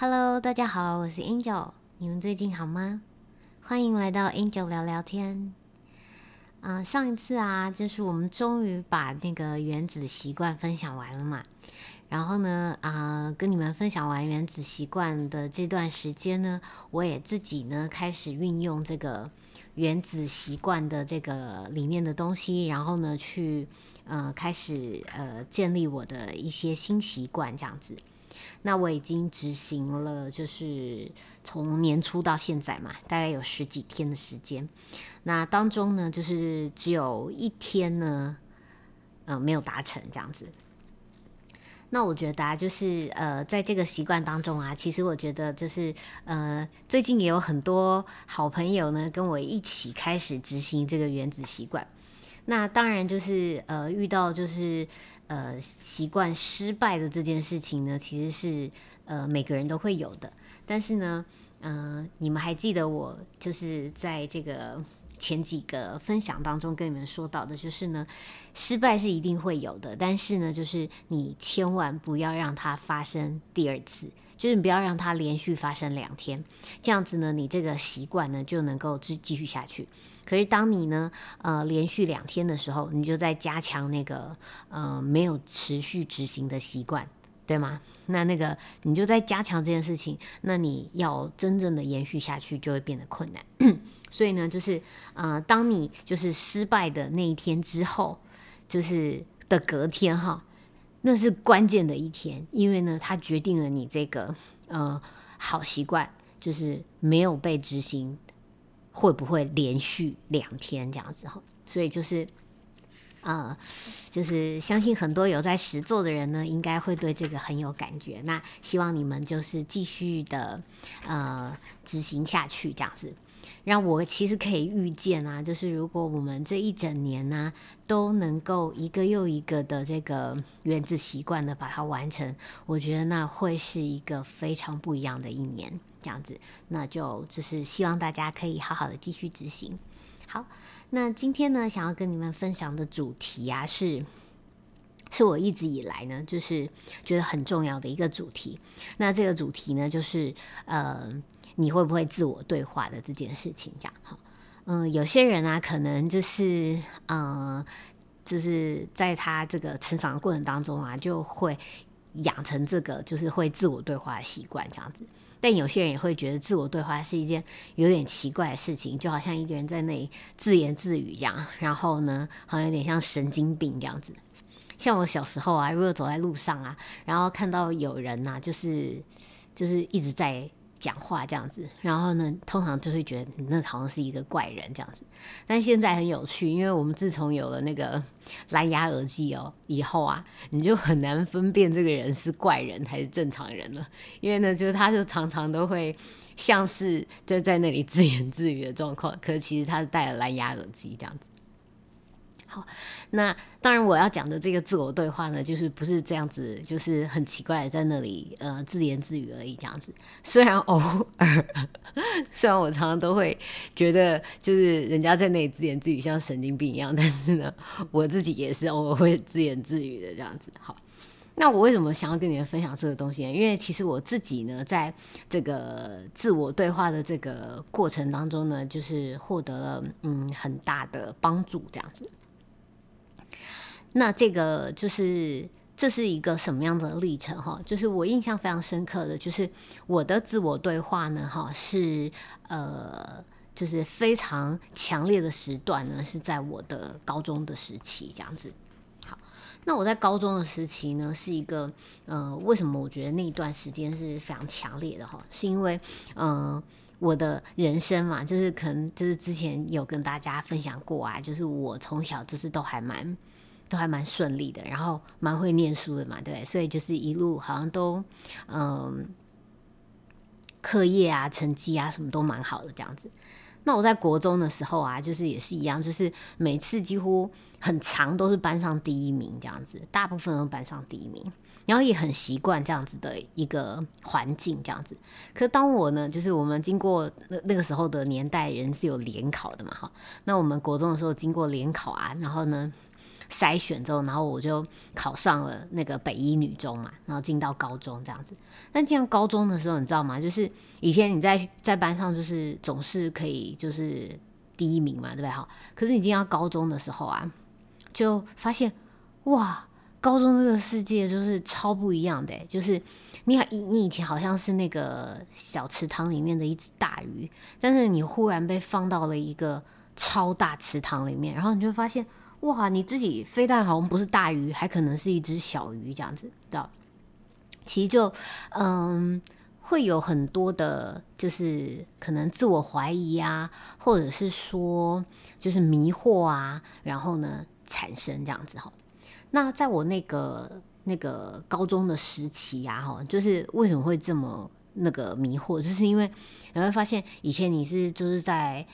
Hello，大家好，我是 Angel，你们最近好吗？欢迎来到 Angel 聊聊天。嗯，上一次啊，就是我们终于把那个原子习惯分享完了嘛。然后呢，啊，跟你们分享完原子习惯的这段时间呢，我也自己呢开始运用这个原子习惯的这个里面的东西，然后呢去呃开始呃建立我的一些新习惯这样子。那我已经执行了，就是从年初到现在嘛，大概有十几天的时间。那当中呢，就是只有一天呢，呃，没有达成这样子。那我觉得啊，就是呃，在这个习惯当中啊，其实我觉得就是呃，最近也有很多好朋友呢，跟我一起开始执行这个原子习惯。那当然就是呃，遇到就是呃习惯失败的这件事情呢，其实是呃每个人都会有的。但是呢，嗯，你们还记得我就是在这个。前几个分享当中跟你们说到的，就是呢，失败是一定会有的，但是呢，就是你千万不要让它发生第二次，就是你不要让它连续发生两天，这样子呢，你这个习惯呢就能够继继续下去。可是当你呢，呃，连续两天的时候，你就在加强那个呃没有持续执行的习惯。对吗？那那个你就在加强这件事情，那你要真正的延续下去就会变得困难。所以呢，就是呃，当你就是失败的那一天之后，就是的隔天哈，那是关键的一天，因为呢，它决定了你这个呃好习惯就是没有被执行，会不会连续两天这样子哈？所以就是。呃，就是相信很多有在实做的人呢，应该会对这个很有感觉。那希望你们就是继续的呃执行下去，这样子。让我其实可以预见啊，就是如果我们这一整年呢都能够一个又一个的这个原子习惯的把它完成，我觉得那会是一个非常不一样的一年，这样子。那就就是希望大家可以好好的继续执行。好。那今天呢，想要跟你们分享的主题啊，是是我一直以来呢，就是觉得很重要的一个主题。那这个主题呢，就是呃，你会不会自我对话的这件事情，这样哈。嗯，有些人啊，可能就是呃，就是在他这个成长的过程当中啊，就会养成这个就是会自我对话的习惯，这样子。但有些人也会觉得自我对话是一件有点奇怪的事情，就好像一个人在那里自言自语一样，然后呢，好像有点像神经病这样子。像我小时候啊，如果走在路上啊，然后看到有人呐，就是就是一直在。讲话这样子，然后呢，通常就会觉得那好像是一个怪人这样子。但现在很有趣，因为我们自从有了那个蓝牙耳机哦以后啊，你就很难分辨这个人是怪人还是正常人了。因为呢，就是他就常常都会像是就在那里自言自语的状况，可是其实他是戴了蓝牙耳机这样子。好，那当然我要讲的这个自我对话呢，就是不是这样子，就是很奇怪在那里呃自言自语而已这样子。虽然偶尔，虽然我常常都会觉得就是人家在那里自言自语像神经病一样，但是呢，我自己也是偶尔会自言自语的这样子。好，那我为什么想要跟你们分享这个东西呢？因为其实我自己呢，在这个自我对话的这个过程当中呢，就是获得了嗯很大的帮助这样子。那这个就是这是一个什么样的历程哈？就是我印象非常深刻的就是我的自我对话呢哈，是呃，就是非常强烈的时段呢，是在我的高中的时期这样子。好，那我在高中的时期呢，是一个呃，为什么我觉得那一段时间是非常强烈的哈？是因为嗯，我的人生嘛，就是可能就是之前有跟大家分享过啊，就是我从小就是都还蛮。都还蛮顺利的，然后蛮会念书的嘛，对，所以就是一路好像都嗯，课业啊、成绩啊什么都蛮好的这样子。那我在国中的时候啊，就是也是一样，就是每次几乎很长都是班上第一名这样子，大部分都班上第一名，然后也很习惯这样子的一个环境这样子。可当我呢，就是我们经过那那个时候的年代，人是有联考的嘛，哈，那我们国中的时候经过联考啊，然后呢。筛选之后，然后我就考上了那个北一女中嘛，然后进到高中这样子。但进到高中的时候，你知道吗？就是以前你在在班上就是总是可以就是第一名嘛，对不对？哈，可是你进到高中的时候啊，就发现哇，高中这个世界就是超不一样的，就是你你以前好像是那个小池塘里面的一只大鱼，但是你忽然被放到了一个超大池塘里面，然后你就发现。哇，你自己非但好像不是大鱼，还可能是一只小鱼这样子，知道？其实就嗯，会有很多的，就是可能自我怀疑啊，或者是说就是迷惑啊，然后呢产生这样子哈。那在我那个那个高中的时期呀，哈，就是为什么会这么那个迷惑，就是因为你会发现以前你是就是在。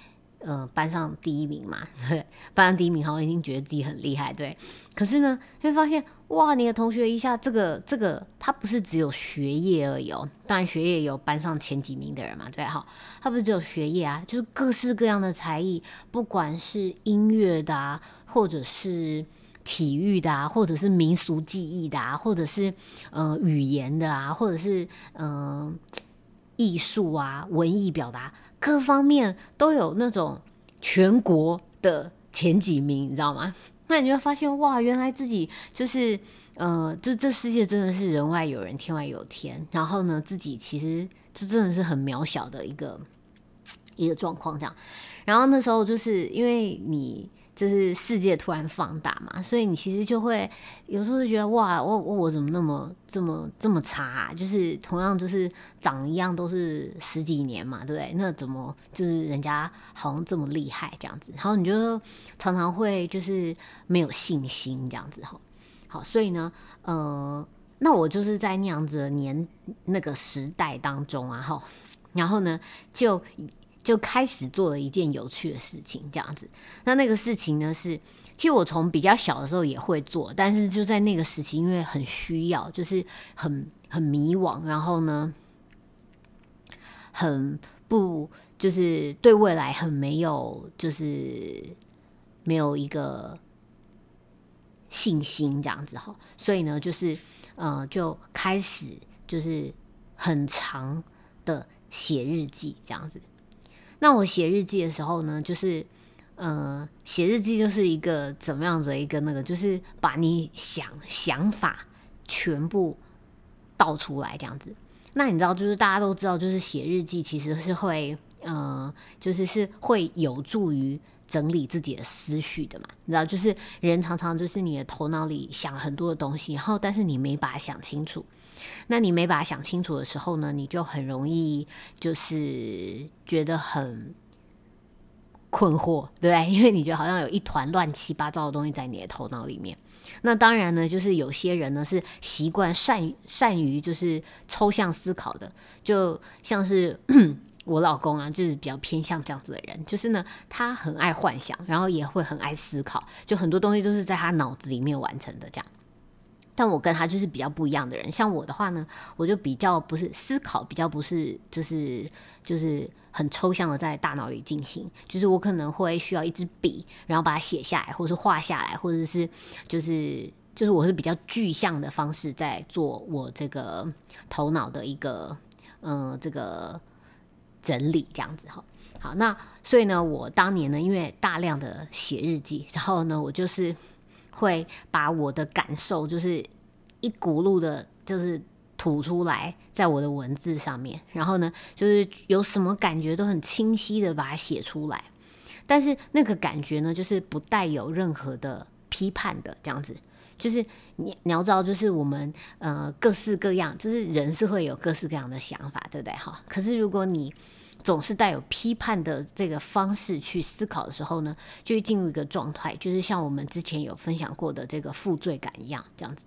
呃，班上第一名嘛，对，班上第一名好像已经觉得自己很厉害，对。可是呢，会发现哇，你的同学一下这个这个，他不是只有学业而已哦。当然，学业有班上前几名的人嘛，对哈。他不是只有学业啊，就是各式各样的才艺，不管是音乐的啊，或者是体育的啊，或者是民俗技艺的啊，或者是呃语言的啊，或者是嗯艺术啊，文艺表达。各方面都有那种全国的前几名，你知道吗？那你就会发现哇，原来自己就是呃，就这世界真的是人外有人，天外有天。然后呢，自己其实就真的是很渺小的一个一个状况这样。然后那时候就是因为你。就是世界突然放大嘛，所以你其实就会有时候就觉得哇，我我我怎么那么这么这么差？啊？就是同样就是长一样都是十几年嘛，对不对？那怎么就是人家好像这么厉害这样子？然后你就常常会就是没有信心这样子哈。好，所以呢，呃，那我就是在那样子的年那个时代当中啊，哈，然后呢就。就开始做了一件有趣的事情，这样子。那那个事情呢，是其实我从比较小的时候也会做，但是就在那个时期，因为很需要，就是很很迷惘，然后呢，很不就是对未来很没有，就是没有一个信心这样子哈。所以呢，就是呃，就开始就是很长的写日记这样子。那我写日记的时候呢，就是，呃，写日记就是一个怎么样子的一个那个，就是把你想想法全部倒出来这样子。那你知道，就是大家都知道，就是写日记其实是会，呃，就是是会有助于整理自己的思绪的嘛。你知道，就是人常常就是你的头脑里想很多的东西，然后但是你没把它想清楚。那你没把它想清楚的时候呢，你就很容易就是觉得很困惑，对不对？因为你觉得好像有一团乱七八糟的东西在你的头脑里面。那当然呢，就是有些人呢是习惯善善于就是抽象思考的，就像是 我老公啊，就是比较偏向这样子的人，就是呢他很爱幻想，然后也会很爱思考，就很多东西都是在他脑子里面完成的这样。但我跟他就是比较不一样的人，像我的话呢，我就比较不是思考，比较不是就是就是很抽象的在大脑里进行，就是我可能会需要一支笔，然后把它写下来，或者是画下来，或者是就是就是我是比较具象的方式在做我这个头脑的一个嗯这个整理这样子哈。好，那所以呢，我当年呢，因为大量的写日记，然后呢，我就是。会把我的感受，就是一股路的，就是吐出来，在我的文字上面。然后呢，就是有什么感觉都很清晰的把它写出来。但是那个感觉呢，就是不带有任何的批判的，这样子。就是你你要知道，就是我们呃各式各样，就是人是会有各式各样的想法，对不对？哈。可是如果你总是带有批判的这个方式去思考的时候呢，就会进入一个状态，就是像我们之前有分享过的这个负罪感一样，这样子。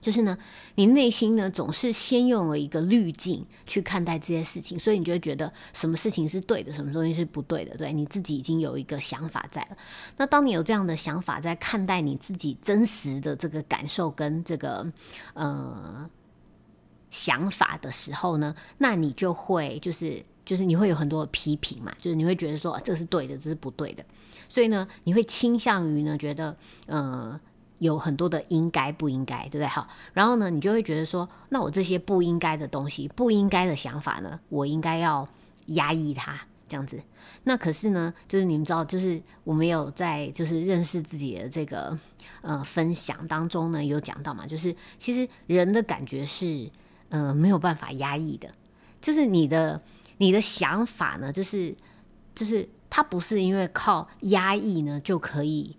就是呢，你内心呢总是先用了一个滤镜去看待这些事情，所以你就会觉得什么事情是对的，什么东西是不对的，对你自己已经有一个想法在了。那当你有这样的想法在看待你自己真实的这个感受跟这个呃想法的时候呢，那你就会就是。就是你会有很多的批评嘛，就是你会觉得说这是对的，这是不对的，所以呢，你会倾向于呢觉得呃有很多的应该不应该，对不对？好，然后呢，你就会觉得说，那我这些不应该的东西、不应该的想法呢，我应该要压抑它，这样子。那可是呢，就是你们知道，就是我们有在就是认识自己的这个呃分享当中呢，有讲到嘛，就是其实人的感觉是呃没有办法压抑的，就是你的你的想法呢，就是就是它不是因为靠压抑呢就可以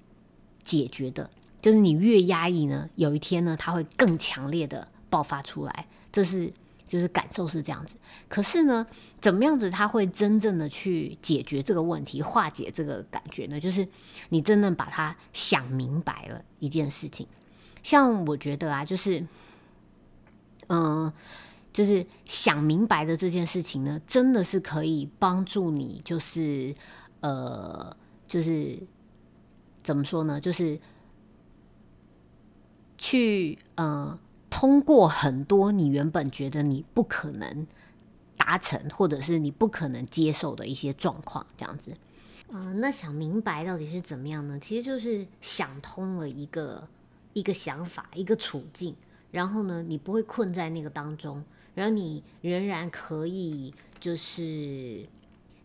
解决的，就是你越压抑呢，有一天呢，它会更强烈的爆发出来，这是。就是感受是这样子，可是呢，怎么样子他会真正的去解决这个问题，化解这个感觉呢？就是你真正把它想明白了一件事情。像我觉得啊，就是，嗯，就是想明白的这件事情呢，真的是可以帮助你，就是呃，就是怎么说呢？就是去呃。通过很多你原本觉得你不可能达成，或者是你不可能接受的一些状况，这样子，嗯，那想明白到底是怎么样呢？其实就是想通了一个一个想法，一个处境，然后呢，你不会困在那个当中，然后你仍然可以就是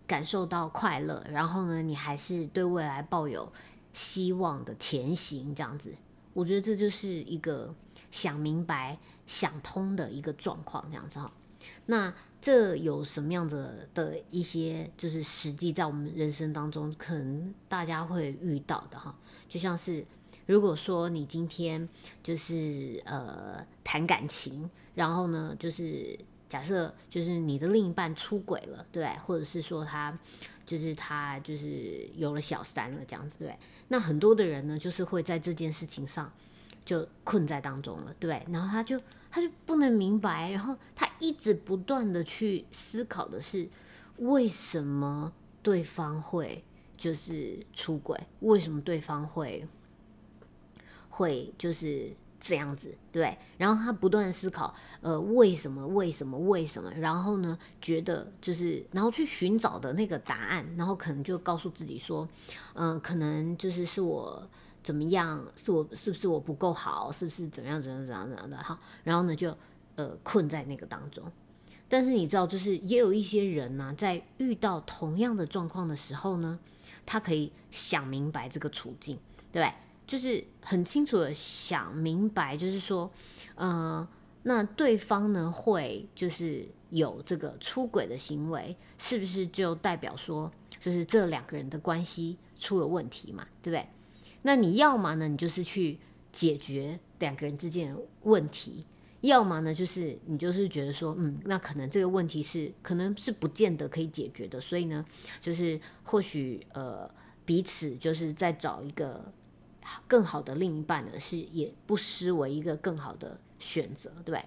感受到快乐，然后呢，你还是对未来抱有希望的前行，这样子，我觉得这就是一个。想明白、想通的一个状况，这样子哈。那这有什么样子的一些，就是实际在我们人生当中，可能大家会遇到的哈。就像是，如果说你今天就是呃谈感情，然后呢，就是假设就是你的另一半出轨了，对，或者是说他就是他就是有了小三了，这样子对。那很多的人呢，就是会在这件事情上。就困在当中了，对，然后他就他就不能明白，然后他一直不断的去思考的是，为什么对方会就是出轨，为什么对方会会就是这样子，对，然后他不断的思考，呃，为什么，为什么，为什么，然后呢，觉得就是，然后去寻找的那个答案，然后可能就告诉自己说，嗯，可能就是是我。怎么样？是我是不是我不够好？是不是怎么样怎样怎样怎样的？哈，然后呢，就呃困在那个当中。但是你知道，就是也有一些人呢，在遇到同样的状况的时候呢，他可以想明白这个处境，对？就是很清楚的想明白，就是说，呃，那对方呢会就是有这个出轨的行为，是不是就代表说，就是这两个人的关系出了问题嘛？对不对？那你要么呢，你就是去解决两个人之间的问题；要么呢，就是你就是觉得说，嗯，那可能这个问题是可能是不见得可以解决的，所以呢，就是或许呃彼此就是在找一个更好的另一半呢，是也不失为一个更好的选择，对不对？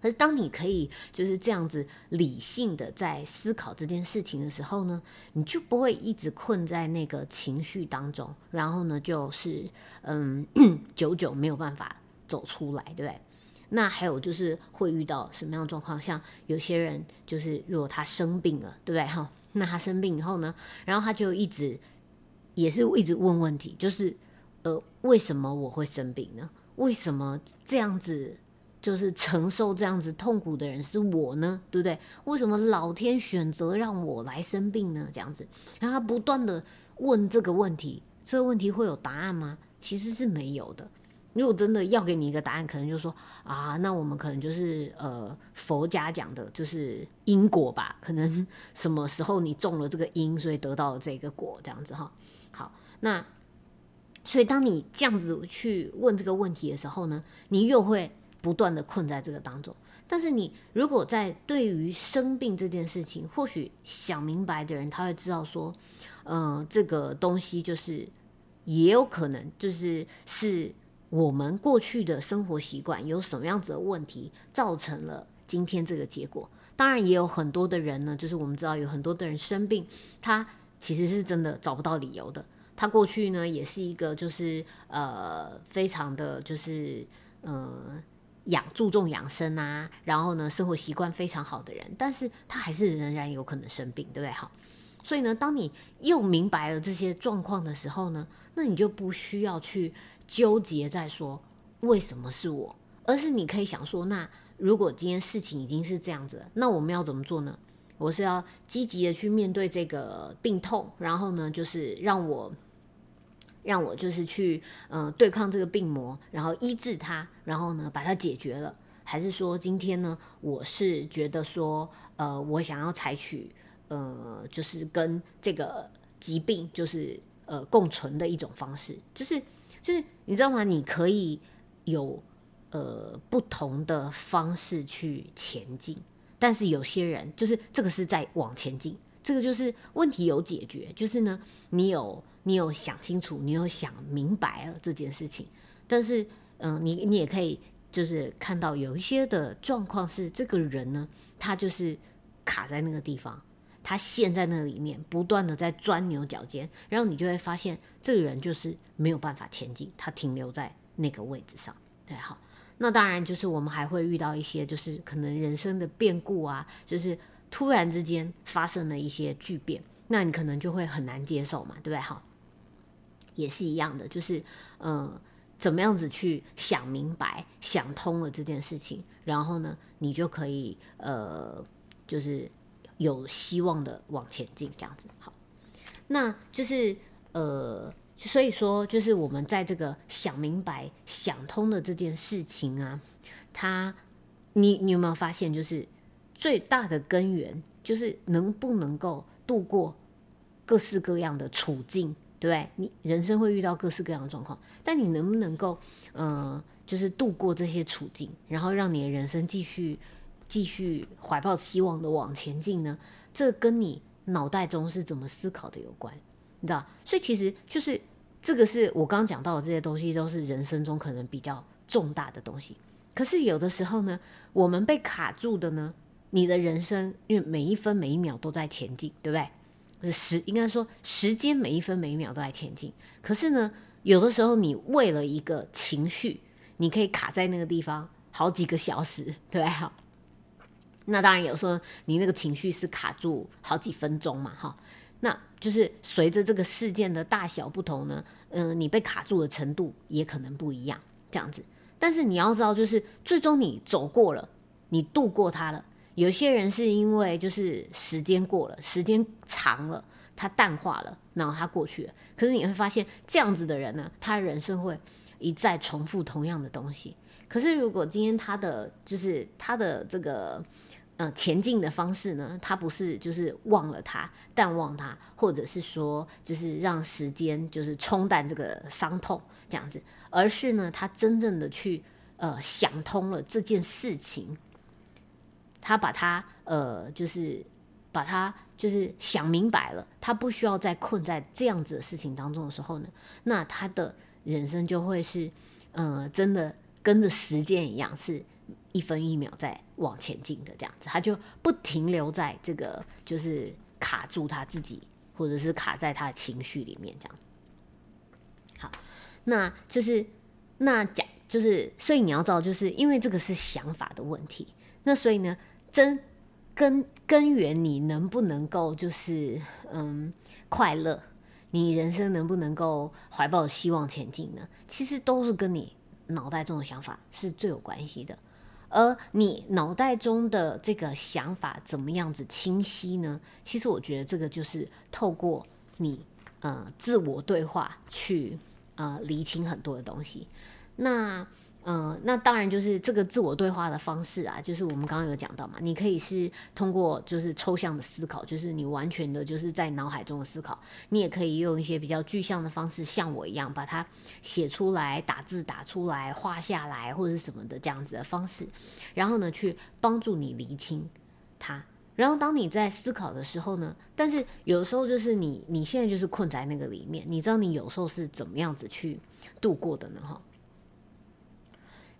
可是，当你可以就是这样子理性的在思考这件事情的时候呢，你就不会一直困在那个情绪当中，然后呢，就是嗯，久久没有办法走出来，对不对？那还有就是会遇到什么样的状况？像有些人就是如果他生病了，对不对？哈，那他生病以后呢，然后他就一直也是一直问问题，就是呃，为什么我会生病呢？为什么这样子？就是承受这样子痛苦的人是我呢，对不对？为什么老天选择让我来生病呢？这样子，然后他不断的问这个问题，这个问题会有答案吗？其实是没有的。如果真的要给你一个答案，可能就说啊，那我们可能就是呃佛家讲的就是因果吧，可能什么时候你种了这个因，所以得到了这个果，这样子哈。好，那所以当你这样子去问这个问题的时候呢，你又会。不断的困在这个当中，但是你如果在对于生病这件事情，或许想明白的人，他会知道说，嗯，这个东西就是也有可能就是是我们过去的生活习惯有什么样子的问题，造成了今天这个结果。当然，也有很多的人呢，就是我们知道有很多的人生病，他其实是真的找不到理由的。他过去呢，也是一个就是呃，非常的就是呃。养注重养生啊，然后呢生活习惯非常好的人，但是他还是仍然有可能生病，对不对？好，所以呢，当你又明白了这些状况的时候呢，那你就不需要去纠结在说为什么是我，而是你可以想说，那如果今天事情已经是这样子，那我们要怎么做呢？我是要积极的去面对这个病痛，然后呢，就是让我。让我就是去呃对抗这个病魔，然后医治它，然后呢把它解决了，还是说今天呢我是觉得说呃我想要采取呃就是跟这个疾病就是呃共存的一种方式，就是就是你知道吗？你可以有呃不同的方式去前进，但是有些人就是这个是在往前进，这个就是问题有解决，就是呢你有。你有想清楚，你有想明白了这件事情，但是，嗯，你你也可以就是看到有一些的状况是，这个人呢，他就是卡在那个地方，他陷在那里面，不断的在钻牛角尖，然后你就会发现，这个人就是没有办法前进，他停留在那个位置上。对，好，那当然就是我们还会遇到一些，就是可能人生的变故啊，就是突然之间发生了一些巨变，那你可能就会很难接受嘛，对不对？好。也是一样的，就是呃，怎么样子去想明白、想通了这件事情，然后呢，你就可以呃，就是有希望的往前进，这样子。好，那就是呃，所以说，就是我们在这个想明白、想通的这件事情啊，它，你你有没有发现，就是最大的根源，就是能不能够度过各式各样的处境。对，你人生会遇到各式各样的状况，但你能不能够，呃，就是度过这些处境，然后让你的人生继续继续怀抱希望的往前进呢？这跟你脑袋中是怎么思考的有关，你知道？所以其实就是这个是我刚讲到的这些东西，都是人生中可能比较重大的东西。可是有的时候呢，我们被卡住的呢，你的人生因为每一分每一秒都在前进，对不对是？时应该说，时间每一分每一秒都在前进。可是呢，有的时候你为了一个情绪，你可以卡在那个地方好几个小时，对吧？好，那当然有时候你那个情绪是卡住好几分钟嘛，哈。那就是随着这个事件的大小不同呢，嗯，你被卡住的程度也可能不一样，这样子。但是你要知道，就是最终你走过了，你度过它了。有些人是因为就是时间过了，时间长了，他淡化了，然后他过去了。可是你会发现，这样子的人呢，他人生会一再重复同样的东西。可是如果今天他的就是他的这个呃前进的方式呢，他不是就是忘了他、淡忘他，或者是说就是让时间就是冲淡这个伤痛这样子，而是呢，他真正的去呃想通了这件事情。他把他呃，就是把他就是想明白了，他不需要再困在这样子的事情当中的时候呢，那他的人生就会是，呃，真的跟着时间一样，是一分一秒在往前进的这样子，他就不停留在这个就是卡住他自己，或者是卡在他的情绪里面这样子。好，那就是那讲就是，所以你要知道，就是因为这个是想法的问题，那所以呢。真根根源，你能不能够就是嗯快乐？你人生能不能够怀抱希望前进呢？其实都是跟你脑袋中的想法是最有关系的。而你脑袋中的这个想法怎么样子清晰呢？其实我觉得这个就是透过你呃自我对话去呃理清很多的东西。那嗯，那当然就是这个自我对话的方式啊，就是我们刚刚有讲到嘛，你可以是通过就是抽象的思考，就是你完全的就是在脑海中的思考，你也可以用一些比较具象的方式，像我一样把它写出来、打字打出来、画下来或者是什么的这样子的方式，然后呢去帮助你厘清它。然后当你在思考的时候呢，但是有时候就是你你现在就是困在那个里面，你知道你有时候是怎么样子去度过的呢？哈。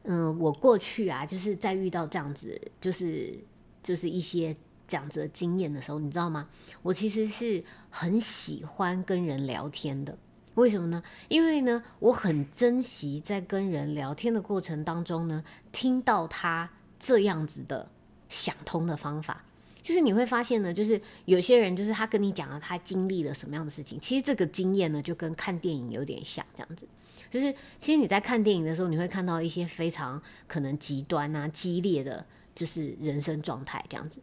嗯，我过去啊，就是在遇到这样子，就是就是一些这样子的经验的时候，你知道吗？我其实是很喜欢跟人聊天的。为什么呢？因为呢，我很珍惜在跟人聊天的过程当中呢，听到他这样子的想通的方法。就是你会发现呢，就是有些人就是他跟你讲了他经历了什么样的事情，其实这个经验呢就跟看电影有点像，这样子。就是其实你在看电影的时候，你会看到一些非常可能极端啊、激烈的，就是人生状态这样子。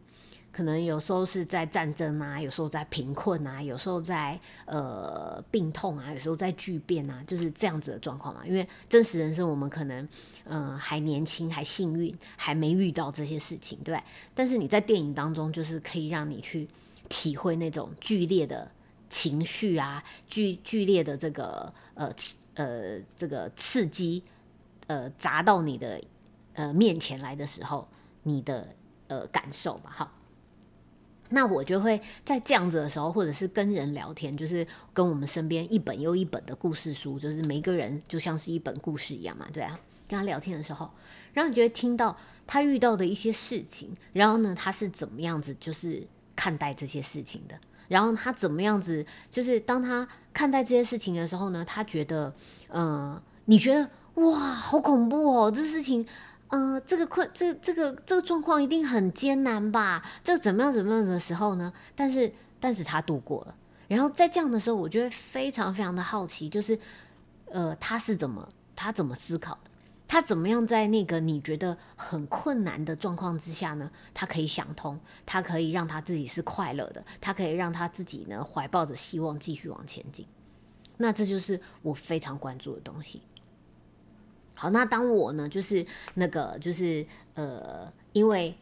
可能有时候是在战争啊，有时候在贫困啊，有时候在呃病痛啊，有时候在巨变啊，就是这样子的状况嘛。因为真实人生我们可能嗯还年轻，还幸运，还没遇到这些事情，对不对？但是你在电影当中，就是可以让你去体会那种剧烈的情绪啊，剧剧烈的这个呃呃这个刺激呃砸到你的呃面前来的时候，你的呃感受嘛，哈。那我就会在这样子的时候，或者是跟人聊天，就是跟我们身边一本又一本的故事书，就是每个人就像是一本故事一样嘛，对啊。跟他聊天的时候，然后你就会听到他遇到的一些事情，然后呢，他是怎么样子，就是看待这些事情的，然后他怎么样子，就是当他看待这些事情的时候呢，他觉得，嗯，你觉得哇，好恐怖哦，这事情。呃，这个困，这这个这个状况一定很艰难吧？这怎么样怎么样的时候呢？但是，但是他度过了。然后在这样的时候，我就会非常非常的好奇，就是，呃，他是怎么，他怎么思考的？他怎么样在那个你觉得很困难的状况之下呢？他可以想通，他可以让他自己是快乐的，他可以让他自己呢怀抱着希望继续往前进。那这就是我非常关注的东西。好，那当我呢，就是那个，就是呃，因为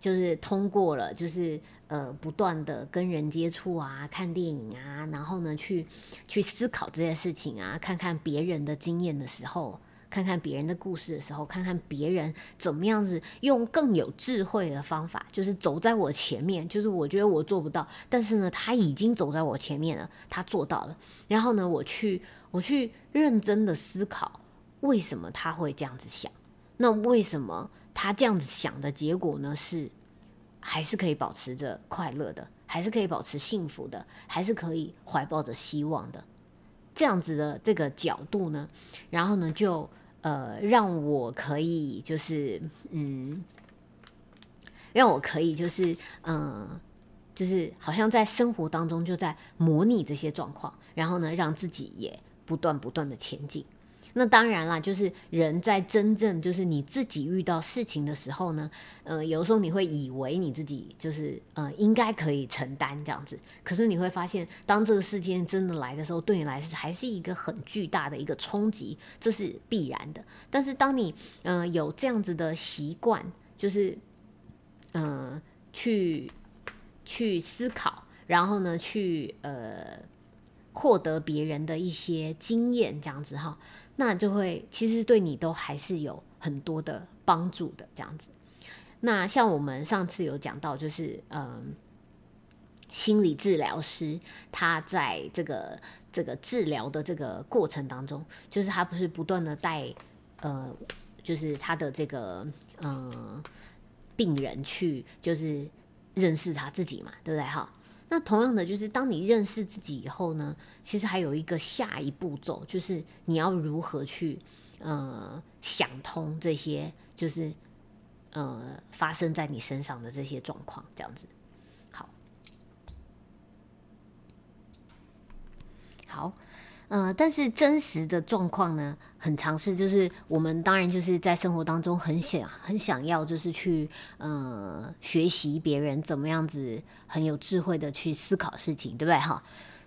就是通过了，就是呃，不断的跟人接触啊，看电影啊，然后呢，去去思考这些事情啊，看看别人的经验的时候，看看别人的故事的时候，看看别人怎么样子用更有智慧的方法，就是走在我前面，就是我觉得我做不到，但是呢，他已经走在我前面了，他做到了，然后呢，我去我去认真的思考。为什么他会这样子想？那为什么他这样子想的结果呢？是还是可以保持着快乐的，还是可以保持幸福的，还是可以怀抱着希望的？这样子的这个角度呢？然后呢，就呃，让我可以就是嗯，让我可以就是嗯，就是好像在生活当中就在模拟这些状况，然后呢，让自己也不断不断的前进。那当然啦，就是人在真正就是你自己遇到事情的时候呢，呃，有时候你会以为你自己就是呃应该可以承担这样子，可是你会发现，当这个事件真的来的时候，对你来说还是一个很巨大的一个冲击，这是必然的。但是当你呃有这样子的习惯，就是嗯去去思考，然后呢去呃获得别人的一些经验，这样子哈。那就会其实对你都还是有很多的帮助的这样子。那像我们上次有讲到，就是嗯，心理治疗师他在这个这个治疗的这个过程当中，就是他不是不断的带呃，就是他的这个嗯病人去就是认识他自己嘛，对不对哈？那同样的，就是当你认识自己以后呢，其实还有一个下一步骤，就是你要如何去呃想通这些，就是呃发生在你身上的这些状况，这样子。好，好。呃，但是真实的状况呢，很尝试，就是我们当然就是在生活当中很想很想要，就是去呃学习别人怎么样子很有智慧的去思考事情，对不对哈？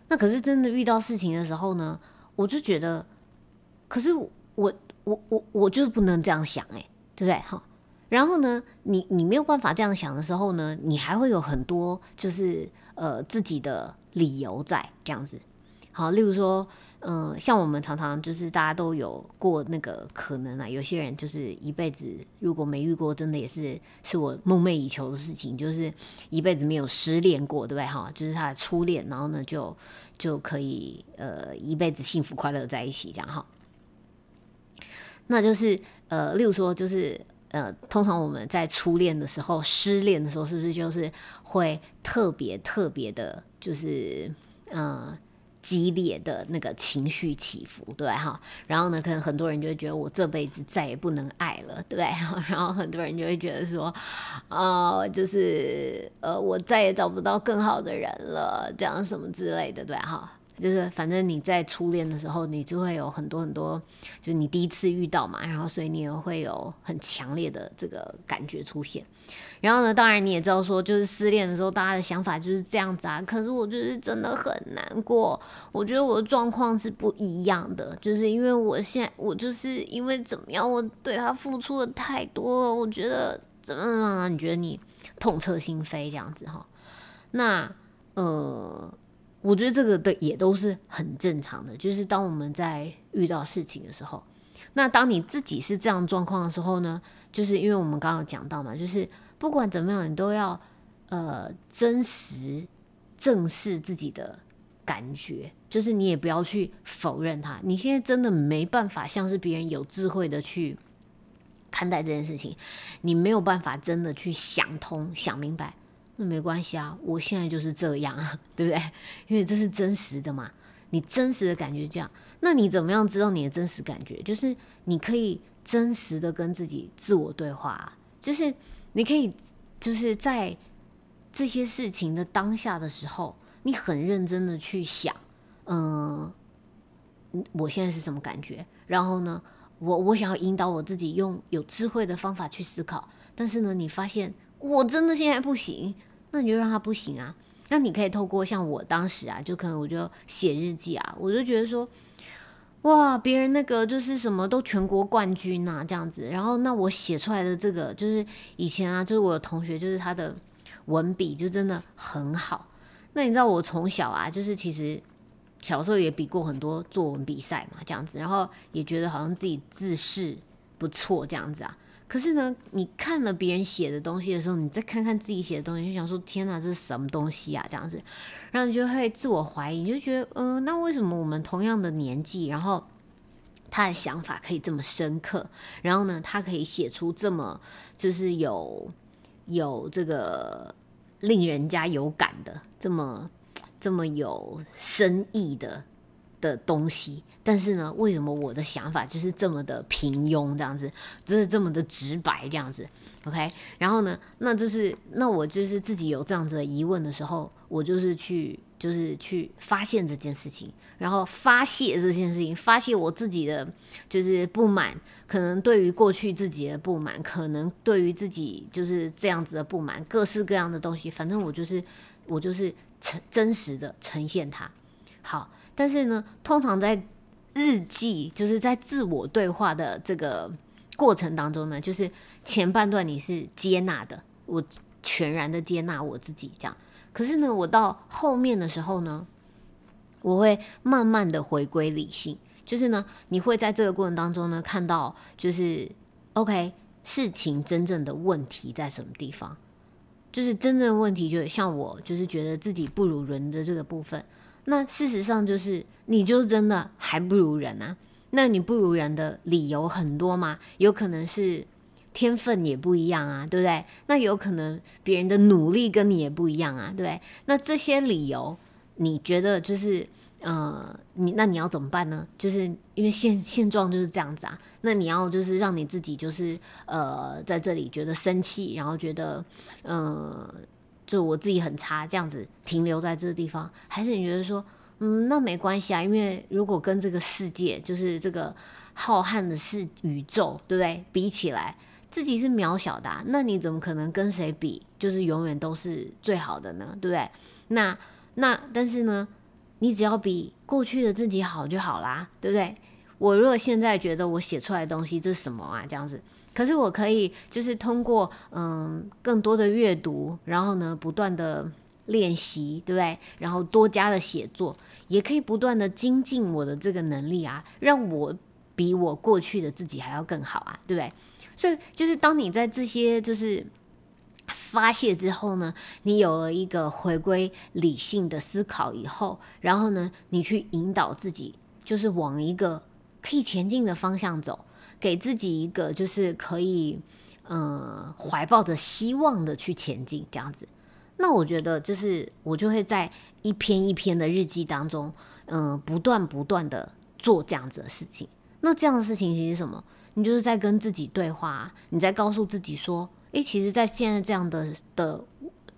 那可是真的遇到事情的时候呢，我就觉得，可是我我我我就是不能这样想哎，对不对哈？然后呢，你你没有办法这样想的时候呢，你还会有很多就是呃自己的理由在这样子，好，例如说。嗯，像我们常常就是大家都有过那个可能啊，有些人就是一辈子如果没遇过，真的也是是我梦寐以求的事情，就是一辈子没有失恋过，对不对哈？就是他的初恋，然后呢就就可以呃一辈子幸福快乐在一起这样哈。那就是呃，例如说就是呃，通常我们在初恋的时候失恋的时候，是不是就是会特别特别的，就是嗯。激烈的那个情绪起伏，对哈？然后呢，可能很多人就会觉得我这辈子再也不能爱了，对？然后很多人就会觉得说，呃，就是呃，我再也找不到更好的人了，这样什么之类的，对哈？就是反正你在初恋的时候，你就会有很多很多，就是你第一次遇到嘛，然后所以你也会有很强烈的这个感觉出现。然后呢，当然你也知道说，就是失恋的时候，大家的想法就是这样子啊。可是我就是真的很难过，我觉得我的状况是不一样的，就是因为我现在我就是因为怎么样，我对他付出的太多了，我觉得怎么样？你觉得你痛彻心扉这样子哈？那呃。我觉得这个的也都是很正常的，就是当我们在遇到事情的时候，那当你自己是这样状况的时候呢，就是因为我们刚刚讲到嘛，就是不管怎么样，你都要呃真实正视自己的感觉，就是你也不要去否认它。你现在真的没办法像是别人有智慧的去看待这件事情，你没有办法真的去想通、想明白。那没关系啊，我现在就是这样，对不对？因为这是真实的嘛，你真实的感觉这样。那你怎么样知道你的真实感觉？就是你可以真实的跟自己自我对话，就是你可以就是在这些事情的当下的时候，你很认真的去想，嗯，我现在是什么感觉？然后呢，我我想要引导我自己用有智慧的方法去思考，但是呢，你发现我真的现在不行。那你就让他不行啊？那你可以透过像我当时啊，就可能我就写日记啊，我就觉得说，哇，别人那个就是什么都全国冠军呐，这样子。然后那我写出来的这个，就是以前啊，就是我的同学，就是他的文笔就真的很好。那你知道我从小啊，就是其实小时候也比过很多作文比赛嘛，这样子，然后也觉得好像自己字势不错，这样子啊。可是呢，你看了别人写的东西的时候，你再看看自己写的东西，就想说：天哪，这是什么东西啊？这样子，然后你就会自我怀疑，你就觉得，嗯，那为什么我们同样的年纪，然后他的想法可以这么深刻，然后呢，他可以写出这么就是有有这个令人家有感的，这么这么有深意的的东西？但是呢，为什么我的想法就是这么的平庸，这样子，就是这么的直白，这样子，OK？然后呢，那就是那我就是自己有这样子的疑问的时候，我就是去就是去发现这件事情，然后发泄这件事情，发泄我自己的就是不满，可能对于过去自己的不满，可能对于自己就是这样子的不满，各式各样的东西，反正我就是我就是呈真实的呈现它。好，但是呢，通常在日记就是在自我对话的这个过程当中呢，就是前半段你是接纳的，我全然的接纳我自己这样。可是呢，我到后面的时候呢，我会慢慢的回归理性，就是呢，你会在这个过程当中呢，看到就是 OK 事情真正的问题在什么地方，就是真正的问题，就像我就是觉得自己不如人的这个部分。那事实上就是，你就真的还不如人啊？那你不如人的理由很多嘛？有可能是天分也不一样啊，对不对？那有可能别人的努力跟你也不一样啊，对不对？那这些理由，你觉得就是，呃，你那你要怎么办呢？就是因为现现状就是这样子啊。那你要就是让你自己就是呃在这里觉得生气，然后觉得，呃。就我自己很差，这样子停留在这个地方，还是你觉得说，嗯，那没关系啊？因为如果跟这个世界，就是这个浩瀚的是宇宙，对不对？比起来，自己是渺小的，那你怎么可能跟谁比？就是永远都是最好的呢，对不对？那那但是呢，你只要比过去的自己好就好啦，对不对？我如果现在觉得我写出来的东西这是什么啊？这样子。可是我可以，就是通过嗯更多的阅读，然后呢不断的练习，对不对？然后多加的写作，也可以不断的精进我的这个能力啊，让我比我过去的自己还要更好啊，对不对？所以就是当你在这些就是发泄之后呢，你有了一个回归理性的思考以后，然后呢，你去引导自己，就是往一个可以前进的方向走。给自己一个就是可以，嗯，怀抱着希望的去前进，这样子。那我觉得就是我就会在一篇一篇的日记当中，嗯，不断不断的做这样子的事情。那这样的事情其实什么？你就是在跟自己对话，你在告诉自己说，诶，其实，在现在这样的的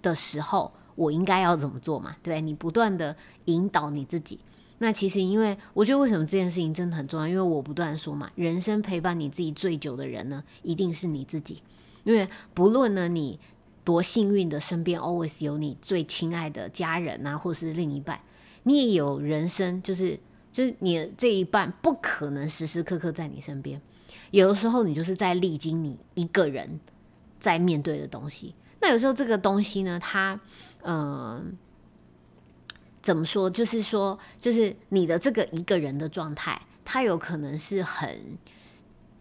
的时候，我应该要怎么做嘛？对你不断的引导你自己。那其实，因为我觉得为什么这件事情真的很重要？因为我不断说嘛，人生陪伴你自己最久的人呢，一定是你自己。因为不论呢你多幸运的身边 always 有你最亲爱的家人啊，或是另一半，你也有人生，就是就是你这一半不可能时时刻刻在你身边。有的时候，你就是在历经你一个人在面对的东西。那有时候这个东西呢，它，嗯，怎么说？就是说，就是你的这个一个人的状态，它有可能是很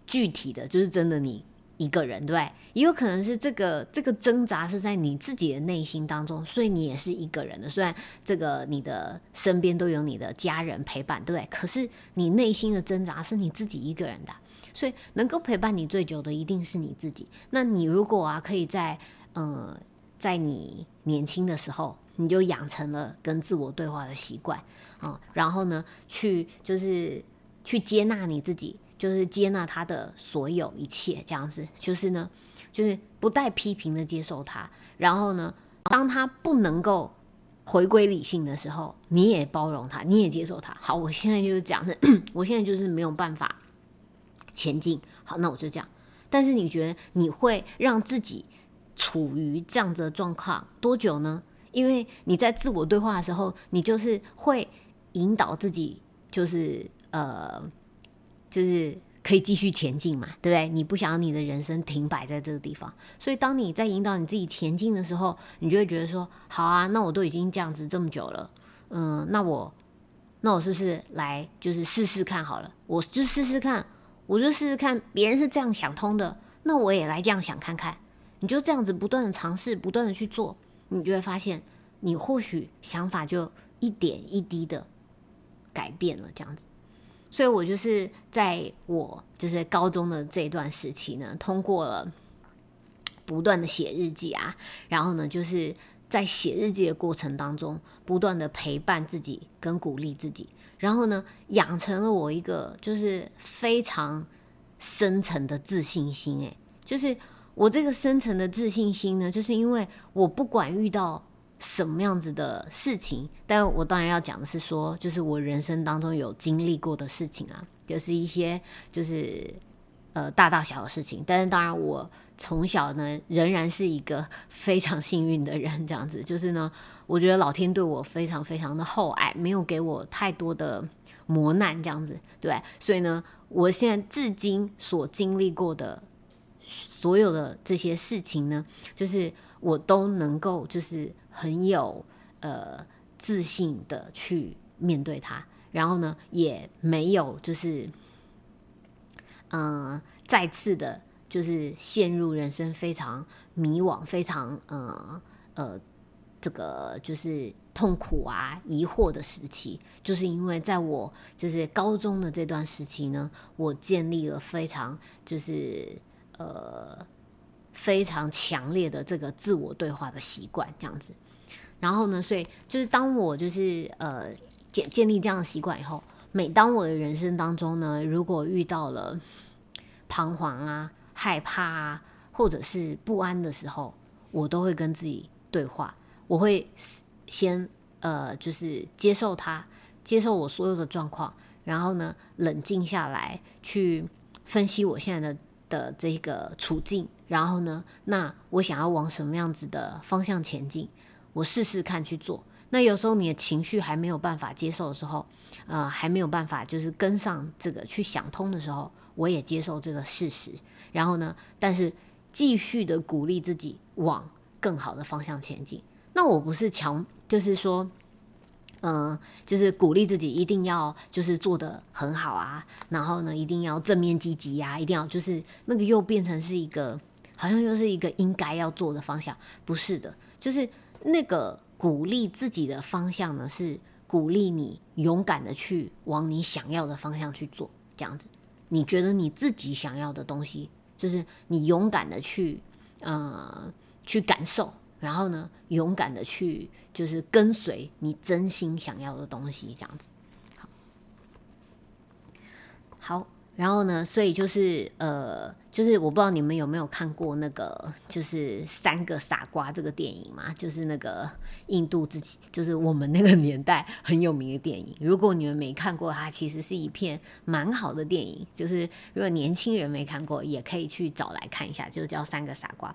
具体的，就是真的你一个人，对不对？也有可能是这个这个挣扎是在你自己的内心当中，所以你也是一个人的。虽然这个你的身边都有你的家人陪伴，对不对？可是你内心的挣扎是你自己一个人的。所以能够陪伴你最久的一定是你自己。那你如果啊，可以在呃，在你年轻的时候，你就养成了跟自我对话的习惯啊，然后呢，去就是去接纳你自己，就是接纳他的所有一切，这样子，就是呢，就是不带批评的接受他。然后呢，当他不能够回归理性的时候，你也包容他，你也接受他。好，我现在就是讲的，我现在就是没有办法。前进，好，那我就这样。但是你觉得你会让自己处于这样子的状况多久呢？因为你在自我对话的时候，你就是会引导自己，就是呃，就是可以继续前进嘛，对不对？你不想要你的人生停摆在这个地方，所以当你在引导你自己前进的时候，你就会觉得说，好啊，那我都已经这样子这么久了，嗯，那我那我是不是来就是试试看好了？我就试试看。我就试试看，别人是这样想通的，那我也来这样想看看。你就这样子不断的尝试，不断的去做，你就会发现，你或许想法就一点一滴的改变了这样子。所以我就是在我就是高中的这段时期呢，通过了不断的写日记啊，然后呢，就是在写日记的过程当中，不断的陪伴自己跟鼓励自己。然后呢，养成了我一个就是非常深层的自信心。诶，就是我这个深层的自信心呢，就是因为我不管遇到什么样子的事情，但我当然要讲的是说，就是我人生当中有经历过的事情啊，就是一些就是呃大大小小的事情。但是当然我。从小呢，仍然是一个非常幸运的人，这样子就是呢，我觉得老天对我非常非常的厚爱，没有给我太多的磨难，这样子对，所以呢，我现在至今所经历过的所有的这些事情呢，就是我都能够就是很有呃自信的去面对它，然后呢，也没有就是嗯再次的。就是陷入人生非常迷惘、非常呃呃这个就是痛苦啊、疑惑的时期，就是因为在我就是高中的这段时期呢，我建立了非常就是呃非常强烈的这个自我对话的习惯，这样子。然后呢，所以就是当我就是呃建建立这样的习惯以后，每当我的人生当中呢，如果遇到了彷徨啊。害怕啊，或者是不安的时候，我都会跟自己对话。我会先呃，就是接受它，接受我所有的状况，然后呢，冷静下来去分析我现在的的这个处境，然后呢，那我想要往什么样子的方向前进，我试试看去做。那有时候你的情绪还没有办法接受的时候，呃，还没有办法就是跟上这个去想通的时候，我也接受这个事实。然后呢？但是继续的鼓励自己往更好的方向前进。那我不是强，就是说，嗯，就是鼓励自己一定要就是做的很好啊。然后呢，一定要正面积极呀，一定要就是那个又变成是一个好像又是一个应该要做的方向。不是的，就是那个鼓励自己的方向呢，是鼓励你勇敢的去往你想要的方向去做，这样子。你觉得你自己想要的东西。就是你勇敢的去，呃，去感受，然后呢，勇敢的去，就是跟随你真心想要的东西，这样子。好好。然后呢，所以就是呃，就是我不知道你们有没有看过那个，就是三个傻瓜这个电影嘛，就是那个印度自己，就是我们那个年代 很有名的电影。如果你们没看过，它其实是一片蛮好的电影。就是如果年轻人没看过，也可以去找来看一下，就叫《三个傻瓜》。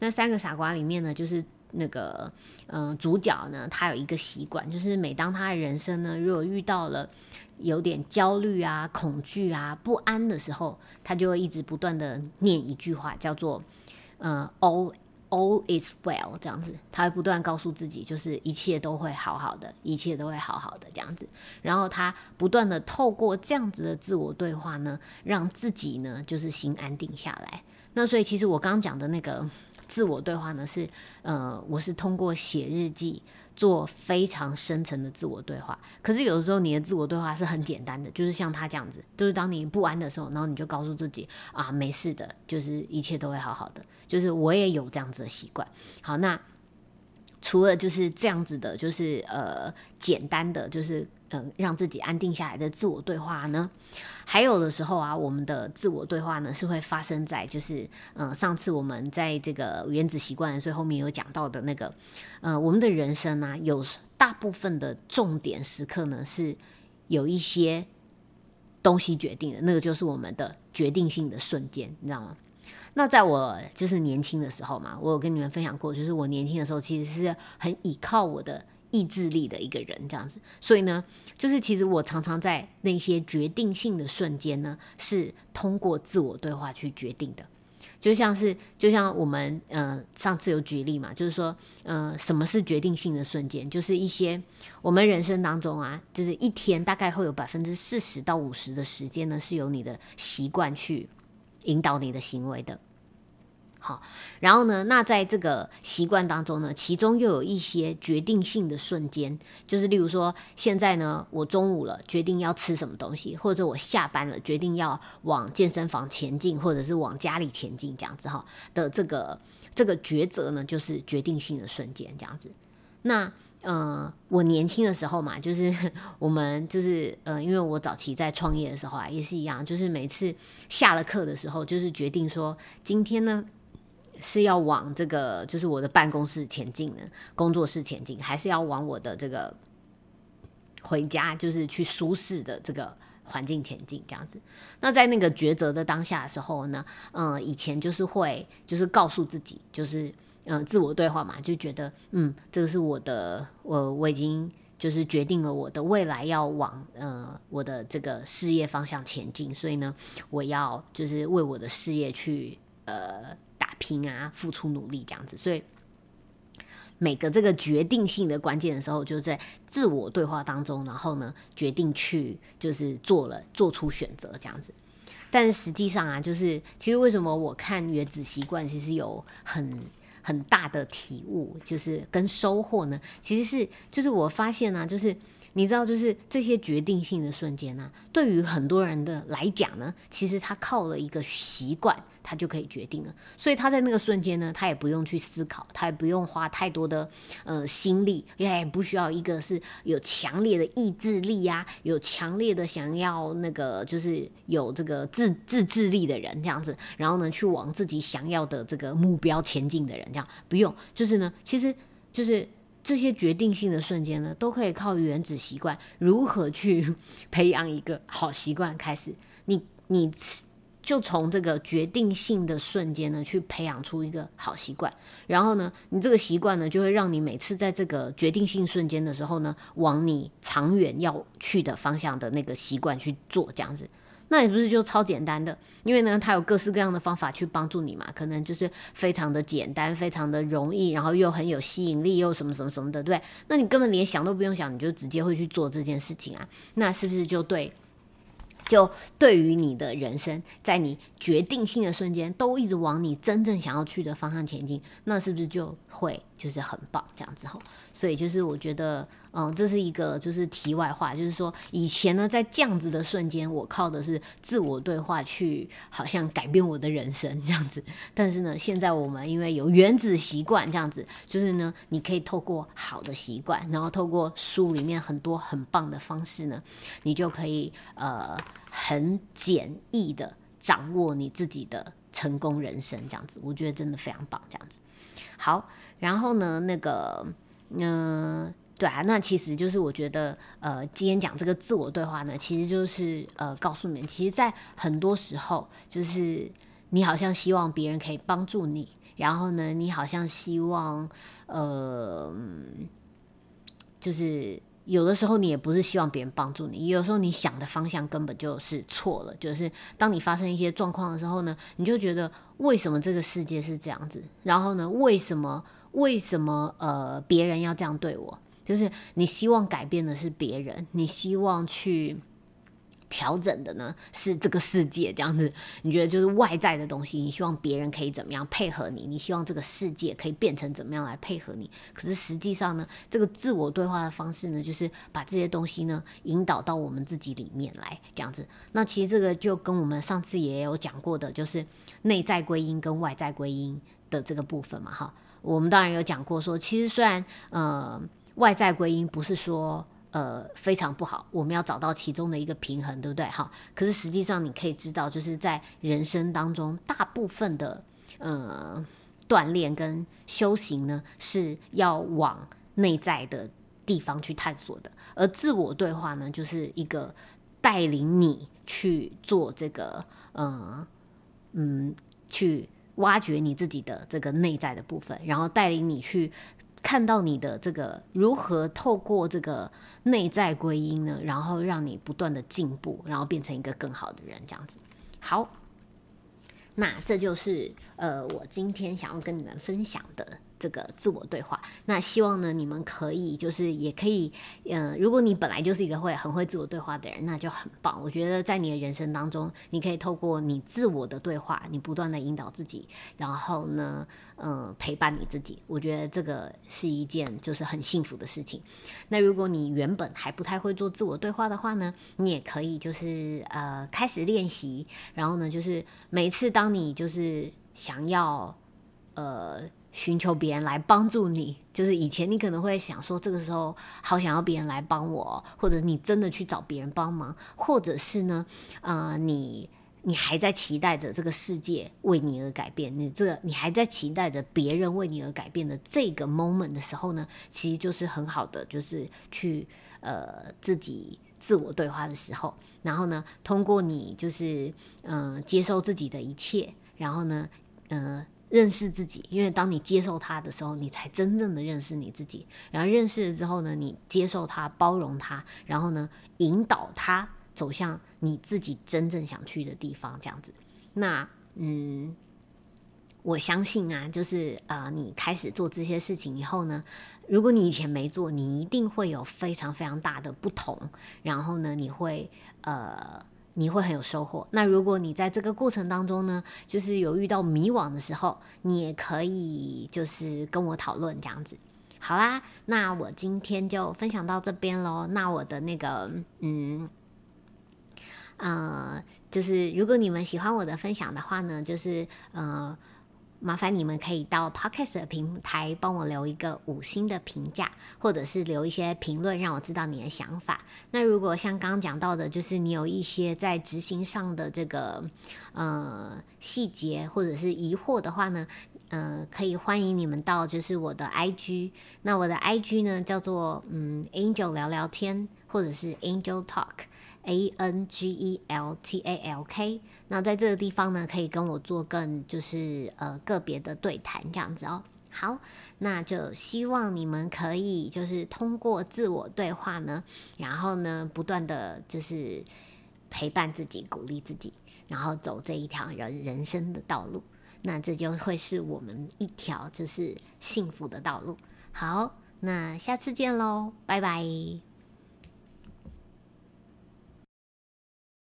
那三个傻瓜里面呢，就是那个嗯，主角呢，他有一个习惯，就是每当他的人生呢，如果遇到了。有点焦虑啊、恐惧啊、不安的时候，他就会一直不断的念一句话，叫做“呃，all all is well” 这样子，他会不断告诉自己，就是一切都会好好的，一切都会好好的这样子。然后他不断的透过这样子的自我对话呢，让自己呢就是心安定下来。那所以其实我刚刚讲的那个自我对话呢，是呃，我是通过写日记。做非常深层的自我对话，可是有的时候你的自我对话是很简单的，就是像他这样子，就是当你不安的时候，然后你就告诉自己啊，没事的，就是一切都会好好的。就是我也有这样子的习惯。好，那除了就是这样子的，就是呃简单的，就是。嗯，让自己安定下来的自我对话呢，还有的时候啊，我们的自我对话呢是会发生在就是，嗯，上次我们在这个原子习惯，所以后面有讲到的那个，呃，我们的人生呢，有大部分的重点时刻呢是有一些东西决定的，那个就是我们的决定性的瞬间，你知道吗？那在我就是年轻的时候嘛，我有跟你们分享过，就是我年轻的时候其实是很依靠我的。意志力的一个人，这样子，所以呢，就是其实我常常在那些决定性的瞬间呢，是通过自我对话去决定的。就像是，就像我们呃上次有举例嘛，就是说，呃，什么是决定性的瞬间？就是一些我们人生当中啊，就是一天大概会有百分之四十到五十的时间呢，是由你的习惯去引导你的行为的。好，然后呢？那在这个习惯当中呢，其中又有一些决定性的瞬间，就是例如说，现在呢，我中午了，决定要吃什么东西，或者我下班了，决定要往健身房前进，或者是往家里前进，这样子哈的这个这个抉择呢，就是决定性的瞬间，这样子。那呃，我年轻的时候嘛，就是 我们就是呃，因为我早期在创业的时候啊，也是一样，就是每次下了课的时候，就是决定说今天呢。是要往这个就是我的办公室前进呢，工作室前进，还是要往我的这个回家，就是去舒适的这个环境前进这样子？那在那个抉择的当下的时候呢，嗯，以前就是会就是告诉自己，就是嗯自我对话嘛，就觉得嗯这个是我的，我我已经就是决定了我的未来要往呃我的这个事业方向前进，所以呢，我要就是为我的事业去呃打。拼啊，付出努力这样子，所以每个这个决定性的关键的时候，就在自我对话当中，然后呢，决定去就是做了做出选择这样子。但实际上啊，就是其实为什么我看原子习惯，其实有很很大的体悟，就是跟收获呢？其实是就是我发现呢，就是你知道，就是这些决定性的瞬间呢，对于很多人的来讲呢，其实他靠了一个习惯。他就可以决定了，所以他在那个瞬间呢，他也不用去思考，他也不用花太多的呃心力，也不需要一个是有强烈的意志力呀，有强烈的想要那个就是有这个自自制力的人这样子，然后呢去往自己想要的这个目标前进的人，这样不用，就是呢，其实就是这些决定性的瞬间呢，都可以靠原子习惯如何去 培养一个好习惯开始，你你。就从这个决定性的瞬间呢，去培养出一个好习惯，然后呢，你这个习惯呢，就会让你每次在这个决定性瞬间的时候呢，往你长远要去的方向的那个习惯去做，这样子，那也不是就超简单的，因为呢，它有各式各样的方法去帮助你嘛，可能就是非常的简单，非常的容易，然后又很有吸引力，又什么什么什么的，对那你根本连想都不用想，你就直接会去做这件事情啊？那是不是就对？就对于你的人生，在你决定性的瞬间，都一直往你真正想要去的方向前进，那是不是就会就是很棒这样子吼？所以就是我觉得，嗯，这是一个就是题外话，就是说以前呢，在这样子的瞬间，我靠的是自我对话去好像改变我的人生这样子。但是呢，现在我们因为有原子习惯这样子，就是呢，你可以透过好的习惯，然后透过书里面很多很棒的方式呢，你就可以呃。很简易的掌握你自己的成功人生，这样子，我觉得真的非常棒，这样子。好，然后呢，那个，嗯。对啊，那其实就是我觉得，呃，今天讲这个自我对话呢，其实就是呃，告诉你们，其实，在很多时候，就是你好像希望别人可以帮助你，然后呢，你好像希望，呃，就是有的时候你也不是希望别人帮助你，有时候你想的方向根本就是错了，就是当你发生一些状况的时候呢，你就觉得为什么这个世界是这样子，然后呢，为什么为什么呃别人要这样对我？就是你希望改变的是别人，你希望去调整的呢是这个世界这样子。你觉得就是外在的东西，你希望别人可以怎么样配合你？你希望这个世界可以变成怎么样来配合你？可是实际上呢，这个自我对话的方式呢，就是把这些东西呢引导到我们自己里面来这样子。那其实这个就跟我们上次也有讲过的，就是内在归因跟外在归因的这个部分嘛。哈，我们当然有讲过说，其实虽然呃。外在归因不是说呃非常不好，我们要找到其中的一个平衡，对不对？哈，可是实际上你可以知道，就是在人生当中，大部分的呃锻炼跟修行呢，是要往内在的地方去探索的，而自我对话呢，就是一个带领你去做这个呃嗯，去挖掘你自己的这个内在的部分，然后带领你去。看到你的这个如何透过这个内在归因呢，然后让你不断的进步，然后变成一个更好的人，这样子。好，那这就是呃，我今天想要跟你们分享的。这个自我对话，那希望呢，你们可以就是也可以，嗯，如果你本来就是一个会很会自我对话的人，那就很棒。我觉得在你的人生当中，你可以透过你自我的对话，你不断的引导自己，然后呢，嗯，陪伴你自己。我觉得这个是一件就是很幸福的事情。那如果你原本还不太会做自我对话的话呢，你也可以就是呃开始练习，然后呢，就是每次当你就是想要呃。寻求别人来帮助你，就是以前你可能会想说，这个时候好想要别人来帮我，或者你真的去找别人帮忙，或者是呢，呃，你你还在期待着这个世界为你而改变，你这你还在期待着别人为你而改变的这个 moment 的时候呢，其实就是很好的，就是去呃自己自我对话的时候，然后呢，通过你就是嗯接受自己的一切，然后呢，嗯。认识自己，因为当你接受他的时候，你才真正的认识你自己。然后认识了之后呢，你接受他，包容他，然后呢，引导他走向你自己真正想去的地方，这样子。那嗯，我相信啊，就是呃，你开始做这些事情以后呢，如果你以前没做，你一定会有非常非常大的不同。然后呢，你会呃。你会很有收获。那如果你在这个过程当中呢，就是有遇到迷惘的时候，你也可以就是跟我讨论这样子。好啦，那我今天就分享到这边喽。那我的那个，嗯，呃，就是如果你们喜欢我的分享的话呢，就是呃。麻烦你们可以到 Podcast 的平台帮我留一个五星的评价，或者是留一些评论，让我知道你的想法。那如果像刚刚讲到的，就是你有一些在执行上的这个呃细节或者是疑惑的话呢，呃，可以欢迎你们到就是我的 IG。那我的 IG 呢叫做嗯 Angel 聊聊天，或者是 Angel Talk。A N G E L T A L K，那在这个地方呢，可以跟我做更就是呃个别的对谈这样子哦。好，那就希望你们可以就是通过自我对话呢，然后呢不断的就是陪伴自己，鼓励自己，然后走这一条人人生的道路。那这就会是我们一条就是幸福的道路。好，那下次见喽，拜拜。